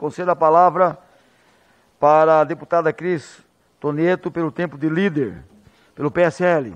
concedo a palavra para a deputada Cris Toneto, pelo tempo de líder, pelo PSL.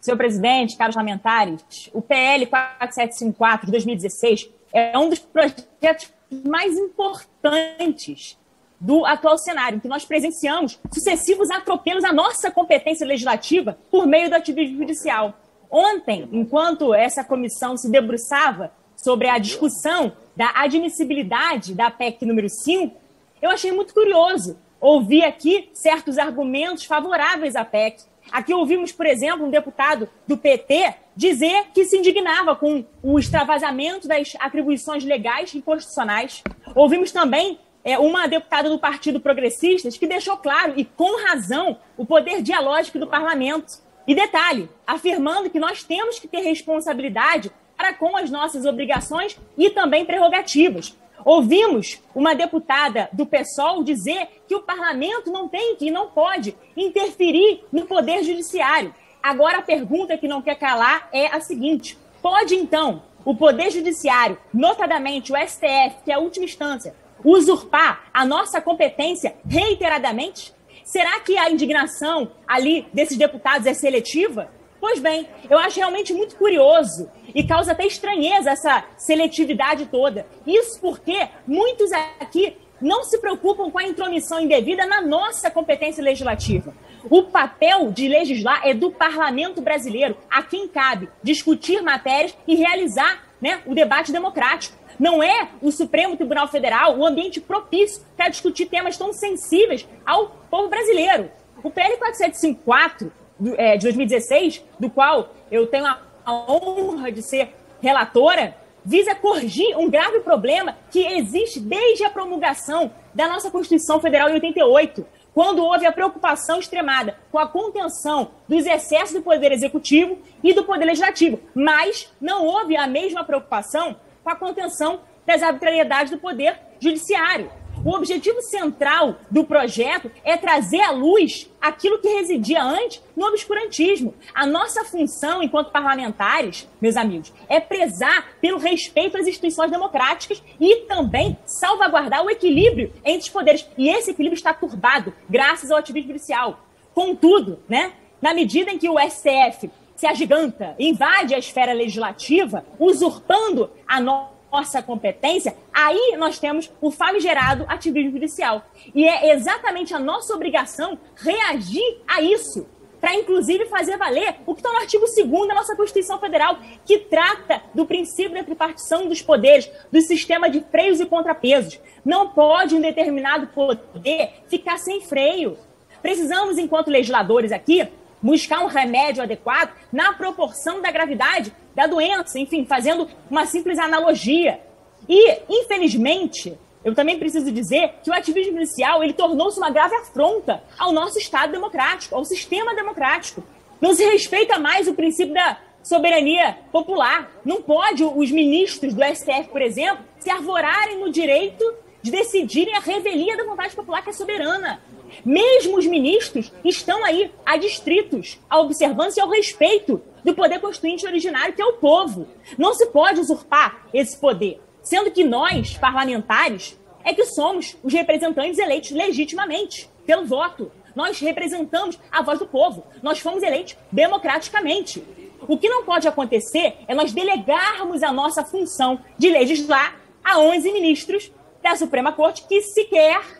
Senhor presidente, caros parlamentares, o PL 4754 de 2016 é um dos projetos mais importantes do atual cenário, em que nós presenciamos sucessivos atropelos à nossa competência legislativa por meio do ativismo judicial. Ontem, enquanto essa comissão se debruçava sobre a discussão da admissibilidade da PEC número 5, eu achei muito curioso ouvir aqui certos argumentos favoráveis à PEC. Aqui ouvimos, por exemplo, um deputado do PT dizer que se indignava com o extravasamento das atribuições legais e constitucionais. Ouvimos também é, uma deputada do Partido Progressistas que deixou claro, e com razão, o poder dialógico do parlamento. E detalhe, afirmando que nós temos que ter responsabilidade para com as nossas obrigações e também prerrogativas. Ouvimos uma deputada do PSOL dizer que o parlamento não tem que não pode interferir no poder judiciário. Agora a pergunta que não quer calar é a seguinte: pode então o poder judiciário, notadamente o STF, que é a última instância, usurpar a nossa competência reiteradamente? Será que a indignação ali desses deputados é seletiva? Pois bem, eu acho realmente muito curioso e causa até estranheza essa seletividade toda. Isso porque muitos aqui não se preocupam com a intromissão indevida na nossa competência legislativa. O papel de legislar é do parlamento brasileiro, a quem cabe discutir matérias e realizar né, o debate democrático. Não é o Supremo Tribunal Federal o ambiente propício para discutir temas tão sensíveis ao povo brasileiro. O PL 4754 é, de 2016, do qual eu tenho a, a honra de ser relatora, visa corrigir um grave problema que existe desde a promulgação da nossa Constituição Federal em 88, quando houve a preocupação extremada com a contenção dos excessos do Poder Executivo e do Poder Legislativo, mas não houve a mesma preocupação com a contenção das arbitrariedades do Poder Judiciário. O objetivo central do projeto é trazer à luz aquilo que residia antes no obscurantismo. A nossa função enquanto parlamentares, meus amigos, é prezar pelo respeito às instituições democráticas e também salvaguardar o equilíbrio entre os poderes. E esse equilíbrio está turbado graças ao ativismo judicial. Contudo, né, na medida em que o STF se agiganta, invade a esfera legislativa, usurpando a nossa nossa competência, aí nós temos o famigerado ativismo judicial. E é exatamente a nossa obrigação reagir a isso, para inclusive fazer valer o que está no artigo 2 da nossa Constituição Federal, que trata do princípio da tripartição dos poderes, do sistema de freios e contrapesos. Não pode um determinado poder ficar sem freio. Precisamos, enquanto legisladores aqui, buscar um remédio adequado na proporção da gravidade da doença, enfim, fazendo uma simples analogia. E, infelizmente, eu também preciso dizer que o ativismo judicial ele tornou-se uma grave afronta ao nosso Estado democrático, ao sistema democrático. Não se respeita mais o princípio da soberania popular. Não pode os ministros do STF, por exemplo, se arvorarem no direito de decidirem a revelia da vontade popular que é soberana. Mesmo os ministros estão aí adstritos à observância e ao respeito do poder constituinte originário, que é o povo. Não se pode usurpar esse poder, sendo que nós, parlamentares, é que somos os representantes eleitos legitimamente, pelo voto. Nós representamos a voz do povo. Nós fomos eleitos democraticamente. O que não pode acontecer é nós delegarmos a nossa função de legislar a 11 ministros da Suprema Corte que sequer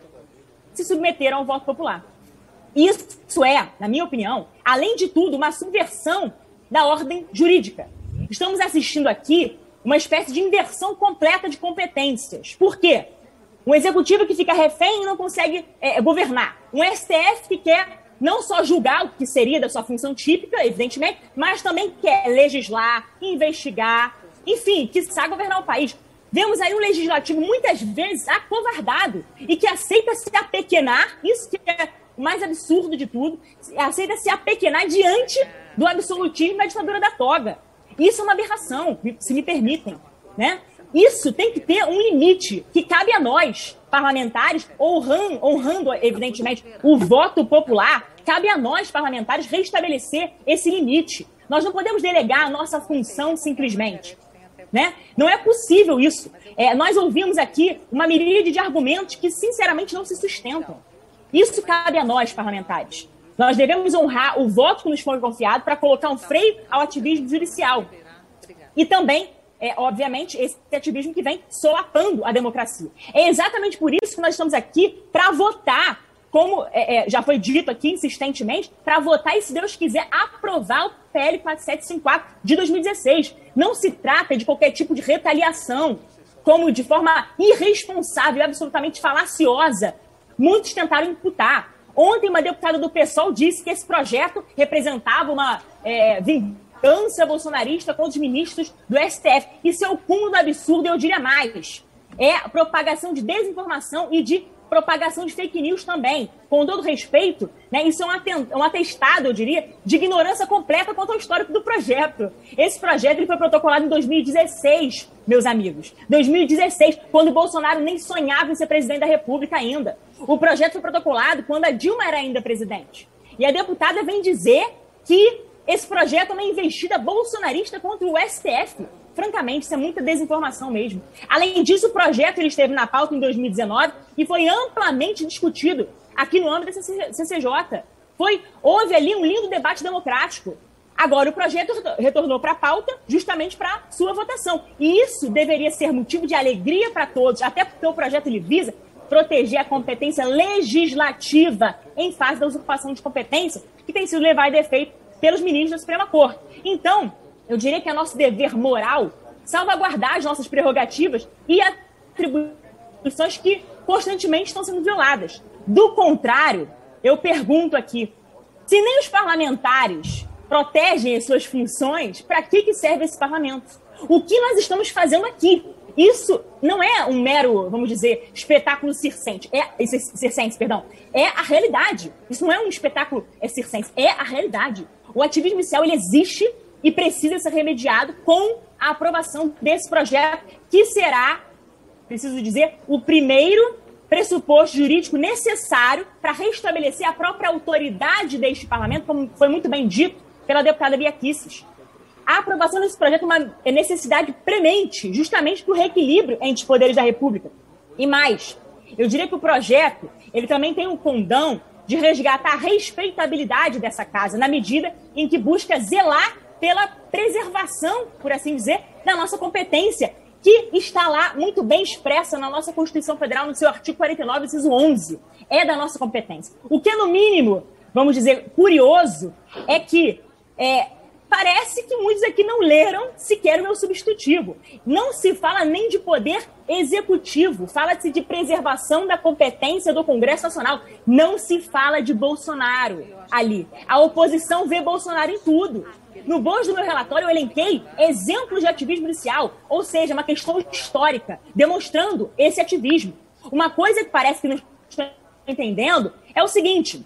se submeteram ao voto popular. Isso é, na minha opinião, além de tudo, uma subversão da ordem jurídica. Estamos assistindo aqui uma espécie de inversão completa de competências. Por quê? Um executivo que fica refém e não consegue é, governar. Um STF que quer não só julgar o que seria da sua função típica, evidentemente, mas também quer legislar, investigar, enfim, que sabe governar o país. Vemos aí um legislativo muitas vezes acovardado e que aceita se apequenar, isso que é o mais absurdo de tudo, aceita se apequenar diante do absolutismo da ditadura da toga. Isso é uma aberração, se me permitem, né? Isso tem que ter um limite que cabe a nós, parlamentares, honrando, honrando, evidentemente, o voto popular, cabe a nós, parlamentares, restabelecer esse limite. Nós não podemos delegar a nossa função simplesmente. Né? Não é possível isso. É, nós ouvimos aqui uma miríade de argumentos que, sinceramente, não se sustentam. Isso cabe a nós, parlamentares. Nós devemos honrar o voto que nos foi confiado para colocar um freio ao ativismo judicial. E também, é, obviamente, esse ativismo que vem solapando a democracia. É exatamente por isso que nós estamos aqui para votar, como é, é, já foi dito aqui insistentemente, para votar e, se Deus quiser, aprovar o PL 4754 de 2016. Não se trata de qualquer tipo de retaliação, como de forma irresponsável, absolutamente falaciosa. Muitos tentaram imputar. Ontem, uma deputada do PSOL disse que esse projeto representava uma é, vingança bolsonarista contra os ministros do STF. Isso é o cúmulo do absurdo, eu diria mais. É propagação de desinformação e de propagação de fake news também. Com todo respeito, né, isso é um, um atestado, eu diria, de ignorância completa quanto ao histórico do projeto. Esse projeto ele foi protocolado em 2016, meus amigos. 2016, quando Bolsonaro nem sonhava em ser presidente da República ainda. O projeto foi protocolado quando a Dilma era ainda presidente. E a deputada vem dizer que esse projeto é uma investida bolsonarista contra o STF. Francamente, isso é muita desinformação mesmo. Além disso, o projeto ele esteve na pauta em 2019 e foi amplamente discutido aqui no âmbito da CCJ. Foi, houve ali um lindo debate democrático. Agora, o projeto retornou para a pauta justamente para sua votação. E isso deveria ser motivo de alegria para todos, até porque o projeto ele visa proteger a competência legislativa em fase da usurpação de competência, que tem sido levada a efeito pelos ministros da Suprema Corte. Então, eu diria que é nosso dever moral salvaguardar as nossas prerrogativas e atribuições que constantemente estão sendo violadas. Do contrário, eu pergunto aqui, se nem os parlamentares protegem as suas funções, para que, que serve esse parlamento? O que nós estamos fazendo aqui? Isso não é um mero, vamos dizer, espetáculo circense, é, circense, perdão, é a realidade. Isso não é um espetáculo é circense, é a realidade. O ativismo inicial ele existe e precisa ser remediado com a aprovação desse projeto, que será, preciso dizer, o primeiro pressuposto jurídico necessário para restabelecer a própria autoridade deste parlamento, como foi muito bem dito pela deputada Bia Kicis. A aprovação desse projeto é uma necessidade premente, justamente para o reequilíbrio entre os poderes da República. E mais, eu diria que o projeto ele também tem um condão de resgatar a respeitabilidade dessa casa, na medida em que busca zelar pela preservação, por assim dizer, da nossa competência, que está lá muito bem expressa na nossa Constituição Federal, no seu artigo 49, inciso 11. É da nossa competência. O que é, no mínimo, vamos dizer, curioso, é que é, parece que muitos aqui não leram sequer o meu substitutivo. Não se fala nem de poder executivo, fala-se de preservação da competência do Congresso Nacional. Não se fala de Bolsonaro ali. A oposição vê Bolsonaro em tudo. No bojo do meu relatório, eu elenquei exemplos de ativismo judicial, ou seja, uma questão histórica, demonstrando esse ativismo. Uma coisa que parece que não estão entendendo é o seguinte: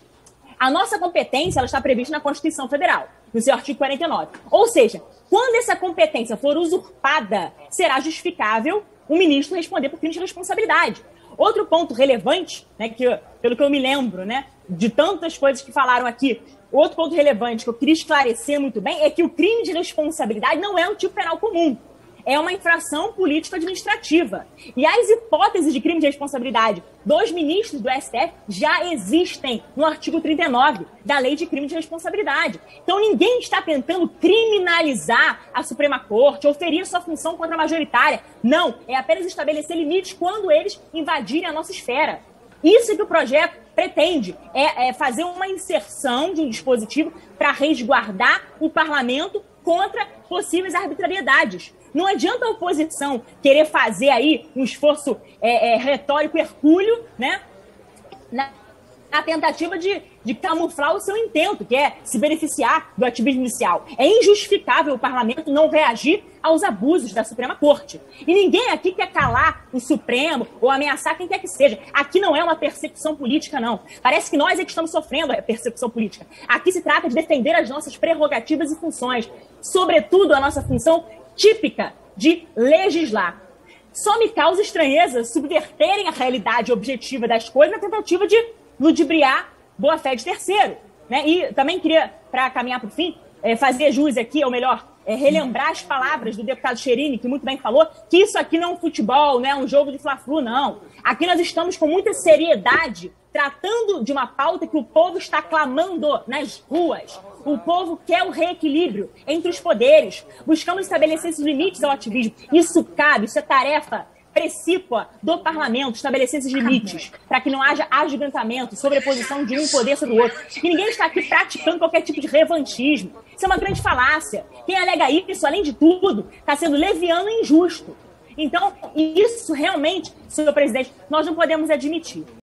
a nossa competência ela está prevista na Constituição Federal, no seu artigo 49. Ou seja, quando essa competência for usurpada, será justificável o ministro responder por crime de responsabilidade. Outro ponto relevante, né, que, pelo que eu me lembro, né, de tantas coisas que falaram aqui, outro ponto relevante que eu queria esclarecer muito bem é que o crime de responsabilidade não é um tipo penal comum é uma infração político-administrativa. E as hipóteses de crime de responsabilidade dos ministros do STF já existem no artigo 39 da Lei de Crime de Responsabilidade. Então ninguém está tentando criminalizar a Suprema Corte ou ferir sua função contra a majoritária. Não, é apenas estabelecer limites quando eles invadirem a nossa esfera. Isso que o projeto pretende, é, é fazer uma inserção de um dispositivo para resguardar o parlamento contra possíveis arbitrariedades. Não adianta a oposição querer fazer aí um esforço é, é, retórico hercúleo, né? Na, na tentativa de, de camuflar o seu intento, que é se beneficiar do ativismo inicial. É injustificável o parlamento não reagir aos abusos da Suprema Corte. E ninguém aqui quer calar o Supremo ou ameaçar quem quer que seja. Aqui não é uma persecução política, não. Parece que nós é que estamos sofrendo a persecução política. Aqui se trata de defender as nossas prerrogativas e funções, sobretudo a nossa função típica de legislar. Só me causa estranheza subverterem a realidade objetiva das coisas na tentativa de ludibriar boa fé de terceiro. Né? E também queria, para caminhar para o fim, é, fazer jus aqui, ou melhor, é, relembrar as palavras do deputado Cherini, que muito bem falou, que isso aqui não é um futebol, não é um jogo de Fla-Flu, não. Aqui nós estamos com muita seriedade tratando de uma pauta que o povo está clamando nas ruas. O povo quer o reequilíbrio entre os poderes. Buscamos estabelecer esses limites ao ativismo. Isso cabe, isso é tarefa precípua do parlamento estabelecer esses limites para que não haja agigantamento, sobreposição de um poder sobre o outro. E ninguém está aqui praticando qualquer tipo de revantismo. Isso é uma grande falácia. Quem alega isso, além de tudo, está sendo leviano e injusto. Então, isso realmente, senhor presidente, nós não podemos admitir.